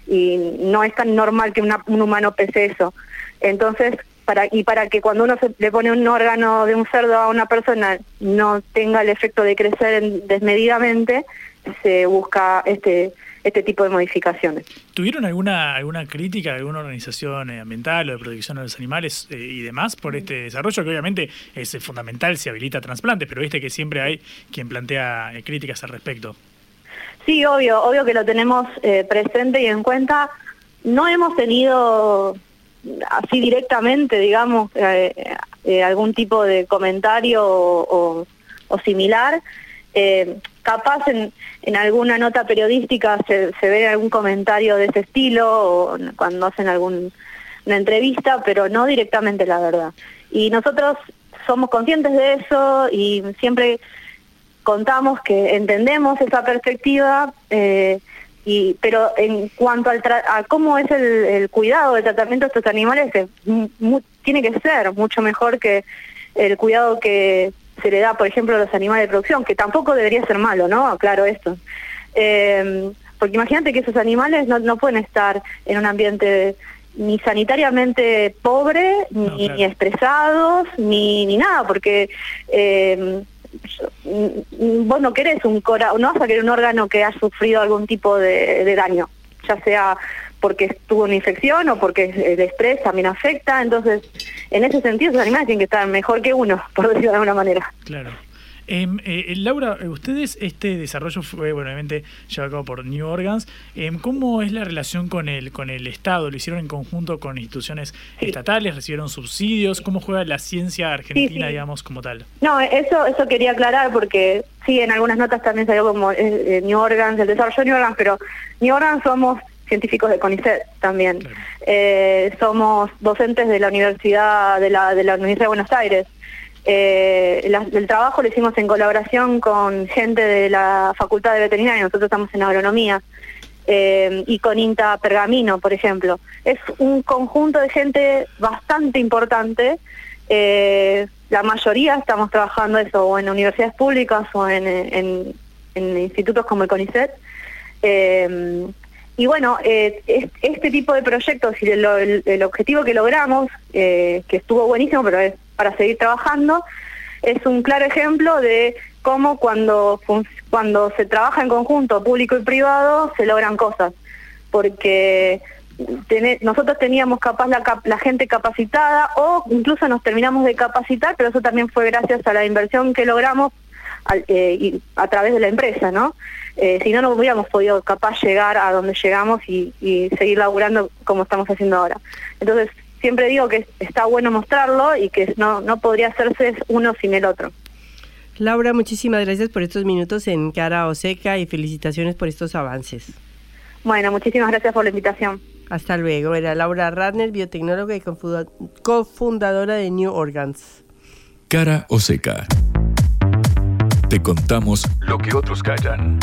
y no es tan normal que una- un humano pese eso. Entonces, para y para que cuando uno se le pone un órgano de un cerdo a una persona no tenga el efecto de crecer en- desmedidamente, se busca este este tipo de modificaciones. ¿Tuvieron alguna alguna crítica de alguna organización eh, ambiental o de protección de los animales eh, y demás por este desarrollo? Que obviamente es eh, fundamental si habilita trasplantes, pero viste que siempre hay quien plantea eh, críticas al respecto. Sí, obvio, obvio que lo tenemos eh, presente y en cuenta. No hemos tenido así directamente, digamos, eh, eh, algún tipo de comentario o, similar. Eh, capaz en, alguna nota periodística se, se ve algún comentario de ese estilo o cuando hacen alguna entrevista, pero no directamente la verdad. Y nosotros somos conscientes de eso y siempre contamos que entendemos esa perspectiva, eh, y, pero en cuanto al tra- a cómo es el, el cuidado, el tratamiento de estos animales, tiene que ser mucho mejor que el cuidado que se le da, por ejemplo, a los animales de producción, que tampoco debería ser malo, ¿no? Aclaro esto. Eh, porque imagínate que esos animales no, no pueden estar en un ambiente ni sanitariamente pobre, ni, ni estresados, ni, ni nada, porque eh, mm, vos no querés un cora no vas a querer un órgano que ha sufrido algún tipo de, de daño, ya sea porque tuvo una infección o porque el estrés también afecta, entonces en ese sentido esos animales tienen que estar mejor que uno, por decirlo de alguna manera. Claro. Em, eh, Laura, eh, ustedes, este desarrollo fue, bueno, obviamente, llevado a cabo por New Organs. Em, ¿Cómo es la relación con el, con el Estado? ¿Lo hicieron en conjunto con instituciones estatales? ¿Recibieron subsidios? ¿Cómo juega la ciencia argentina, sí. digamos, como tal? No, eso eso quería aclarar porque sí, en algunas notas también salió como eh, eh, New Organs, el desarrollo de New Organs, pero New Organs somos científicos de CONICET también. Eh, somos docentes de la Universidad de la, de la Universidad de Buenos Aires. Eh, el trabajo lo hicimos en colaboración con gente de la Facultad de Veterinaria, nosotros estamos en agronomía, eh, y con INTA Pergamino, por ejemplo. Es un conjunto de gente bastante importante. eh, la mayoría estamos trabajando eso o en universidades públicas o en, institutos como el CONICET. Y bueno, es- este tipo de proyectos y el, objetivo que logramos, que estuvo buenísimo, pero es para seguir trabajando, es un claro ejemplo de cómo cuando, cuando se trabaja en conjunto, público y privado, se logran cosas. Porque nosotros teníamos capaz la, la gente capacitada o incluso nos terminamos de capacitar, pero eso también fue gracias a la inversión que logramos al- eh, a través de la empresa, ¿no? Eh, si no, no hubiéramos podido capaz llegar a donde llegamos y, y seguir laburando como estamos haciendo ahora. Entonces, siempre digo que está bueno mostrarlo y que no, no podría hacerse uno sin el otro. Laura, muchísimas gracias por estos minutos en Cara Oseca y felicitaciones por estos avances. Bueno, muchísimas gracias por la invitación. Hasta luego. Era Laura Radner, biotecnóloga y cofundadora de New Organs. Cara o seca. Te contamos lo que otros callan.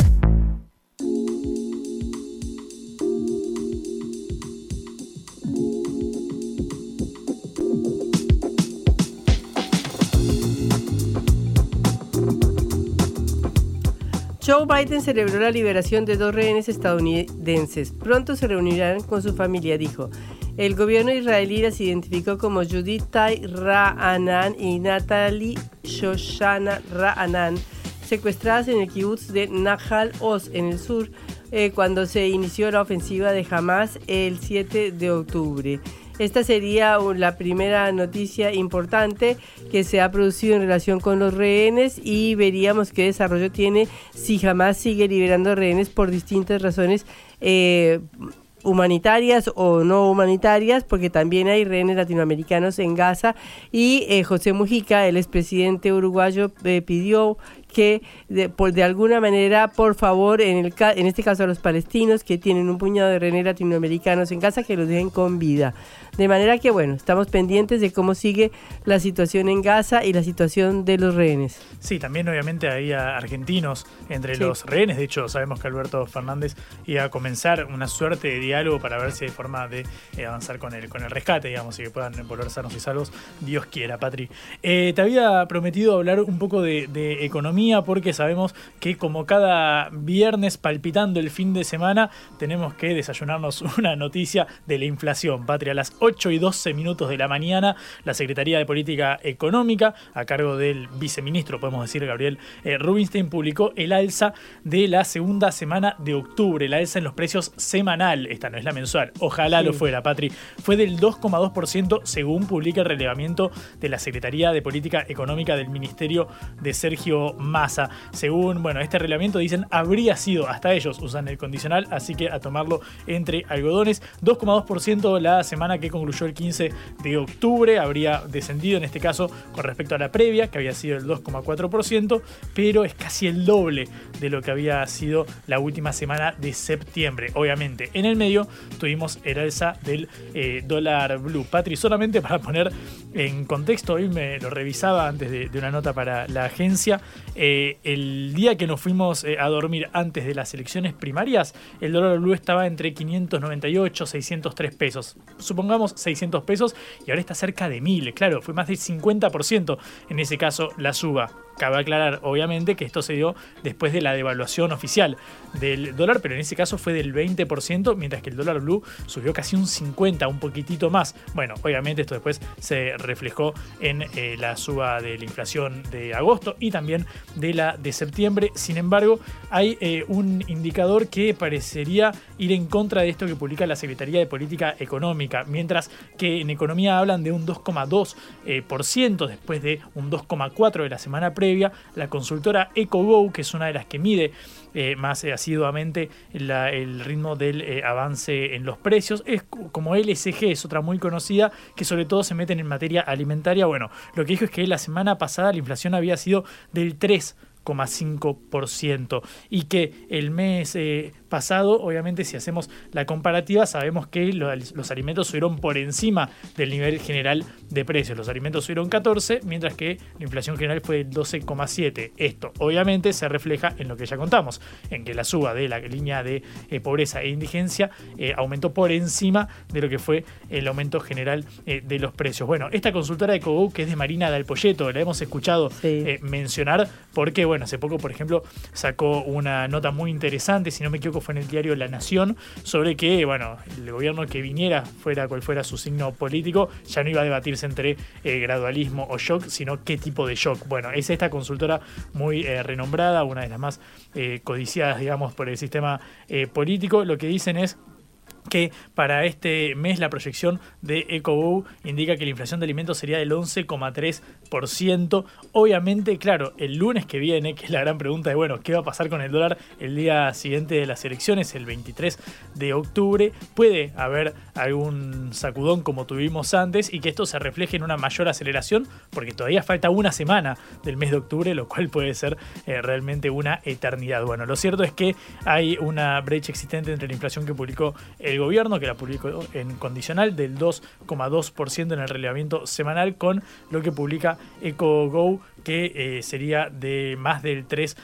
Joe Biden celebró la liberación de dos rehenes estadounidenses. Pronto se reunirán con su familia, dijo. El gobierno israelí las identificó como Judith Tai Ra'anan y Natalie Shoshana Ra'anan, secuestradas en el kibbutz de Nahal Oz, en el sur, eh, cuando se inició la ofensiva de Hamas el 7 de octubre. Esta sería la primera noticia importante que se ha producido en relación con los rehenes y veríamos qué desarrollo tiene si jamás sigue liberando rehenes por distintas razones. Eh, humanitarias o no humanitarias, porque también hay rehenes latinoamericanos en Gaza y eh, José Mujica, el expresidente uruguayo, eh, pidió que de, por, de alguna manera, por favor, en, el, en este caso a los palestinos que tienen un puñado de rehenes latinoamericanos en Gaza, que los dejen con vida. De manera que, bueno, estamos pendientes de cómo sigue la situación en Gaza y la situación de los rehenes. Sí, también obviamente había argentinos entre los rehenes. De hecho, sabemos que Alberto Fernández iba a comenzar una suerte de diálogo para ver si hay forma de eh, avanzar con el, con el rescate, digamos, y que puedan volver sanos y salvos. Dios quiera, Patri. Eh, te había prometido hablar un poco de, de economía porque sabemos que como cada viernes palpitando el fin de semana tenemos que desayunarnos una noticia de la inflación. Patria, a las 8 y 12 minutos de la mañana, la Secretaría de Política Económica, a cargo del viceministro, podemos decir, Gabriel eh, Rubinstein, publicó el alza de la segunda semana de octubre, el alza en los precios semanal, esta no es la mensual, ojalá Sí. lo fuera, Patri, fue del 2,2% según publica el relevamiento de la Secretaría de Política Económica del Ministerio de Sergio Massa. Según, bueno, este reglamento dicen habría sido, hasta ellos usan el condicional, así que a tomarlo entre algodones, 2,2% la semana que concluyó el 15 de octubre, habría descendido en este caso con respecto a la previa, que había sido el 2,4%, pero es casi el doble de lo que había sido la última semana de septiembre. Obviamente, en el medio tuvimos el alza del eh, dólar blue. Patri, solamente para poner en contexto, hoy me lo revisaba antes de, una nota para la agencia, eh, el día que nos fuimos eh, a dormir antes de las elecciones primarias, el dólar blue estaba entre 598, 603 pesos. Supongamos 600 pesos y ahora está cerca de 1000. Claro, fue más del 50% en ese caso la suba. Cabe aclarar, obviamente, que esto se dio después de la devaluación oficial del dólar, pero en ese caso fue del 20%, mientras que el dólar blue subió casi un 50%, un poquitito más. Bueno, obviamente esto después se reflejó en eh, la suba de la inflación de agosto y también de la de septiembre. Sin embargo, hay eh, un indicador que parecería ir en contra de esto que publica la Secretaría de Política Económica, mientras que en economía hablan de un 2,2% eh, después de un 2,4% de la semana previa. La consultora EcoGo, que es una de las que mide eh, más asiduamente el ritmo del eh, avance en los precios. Es como LSG, es otra muy conocida, que sobre todo se meten en materia alimentaria. Bueno, lo que dijo es que la semana pasada la inflación había sido del 3,5% y que el mes eh, pasado, obviamente si hacemos la comparativa, sabemos que lo- los alimentos subieron por encima del nivel general de precios. Los alimentos subieron 14, mientras que la inflación general fue del 12,7. Esto obviamente se refleja en lo que ya contamos, en que la suba de la línea de eh, pobreza e indigencia eh, aumentó por encima de lo que fue el aumento general eh, de los precios. Bueno, esta consultora de Cogo, que es de Marina del Polleto, la hemos escuchado mencionar porque, bueno, hace poco, por ejemplo, sacó una nota muy interesante, si no me equivoco fue en el diario La Nación, sobre que, bueno, el gobierno que viniera, fuera cual fuera su signo político, ya no iba a debatirse entre eh, gradualismo o shock, sino qué tipo de shock. Bueno, es esta consultora muy eh, renombrada, una de las más eh, codiciadas, digamos, por el sistema político. Lo que dicen es que para este mes la proyección de EcoBow indica que la inflación de alimentos sería del 11,3%. Obviamente, claro, el lunes que viene, que es la gran pregunta de, bueno, ¿qué va a pasar con el dólar el día siguiente de las elecciones, el 23 de octubre? Puede haber algún sacudón como tuvimos antes y que esto se refleje en una mayor aceleración, porque todavía falta una semana del mes de octubre, lo cual puede ser eh, realmente una eternidad. Bueno, lo cierto es que hay una brecha existente entre la inflación que publicó el gobierno, que la publicó en condicional, del 2,2% en el relevamiento semanal, con lo que publica EcoGo, que eh, sería de más del 3%.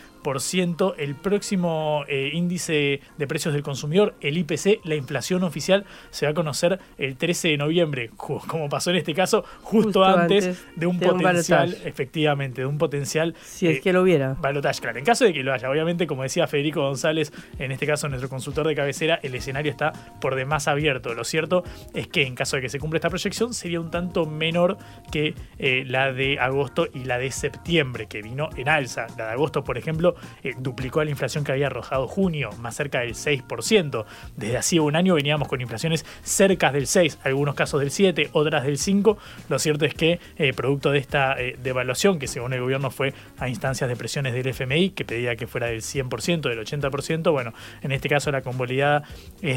El próximo eh, índice de precios del consumidor, el IPC, la inflación oficial, se va a conocer el 13 de noviembre, como pasó en este caso, justo, Justo antes, antes de un de potencial, efectivamente, de un potencial Si es eh, que lo hubiera. Balotage, claro. En caso de que lo haya, obviamente, como decía Federico González, en este caso nuestro consultor de cabecera, el escenario está por demás abierto. Lo cierto es que en caso de que se cumpla esta proyección, sería un tanto menor que eh, la de agosto y la de septiembre, que vino en alza. La de agosto, por ejemplo, eh, duplicó la inflación que había arrojado junio, más cerca del 6%. Desde hacía un año veníamos con inflaciones cerca del 6, algunos casos del 7, otras del 5. Lo cierto es que, eh, producto de esta eh, devaluación, que según el gobierno fue a instancias de presiones del FMI, que pedía que fuera del 100%, del 80%, bueno, en este caso la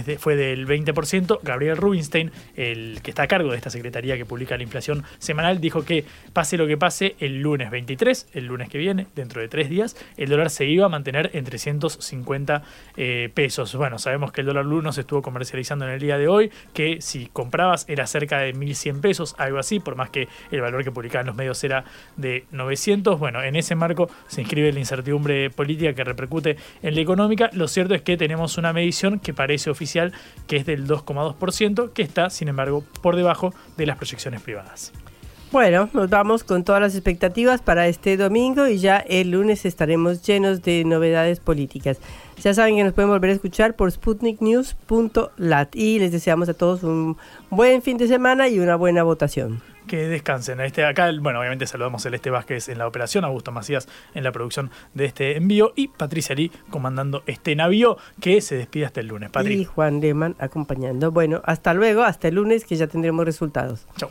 de- fue del 20%. Gabriel Rubinstein, el que está a cargo de esta secretaría que publica la inflación semanal, dijo que pase lo que pase, el lunes 23, el lunes que viene, dentro de tres días, el dólar se iba a mantener en 350 eh, pesos. Bueno, sabemos que el dólar blue no se estuvo comercializando en el día de hoy, que si comprabas era cerca de 1.100 pesos, algo así, por más que el valor que publicaban los medios era de 900. Bueno, en ese marco se inscribe la incertidumbre política que repercute en la económica. Lo cierto es que tenemos una medición que parece oficial, que es del 2,2%, que está, sin embargo, por debajo de las proyecciones privadas. Bueno, nos vamos con todas las expectativas para este domingo y ya el lunes estaremos llenos de novedades políticas. Ya saben que nos pueden volver a escuchar por sputniknews.lat y les deseamos a todos un buen fin de semana y una buena votación. Que descansen. Este, acá, bueno, obviamente saludamos a Celeste Vázquez en la operación, Augusto Macías en la producción de este envío y Patricia Lee comandando este navío que se despide hasta el lunes. Y Patrick. Juan Lehmann acompañando. Bueno, hasta luego, hasta el lunes que ya tendremos resultados. Chao.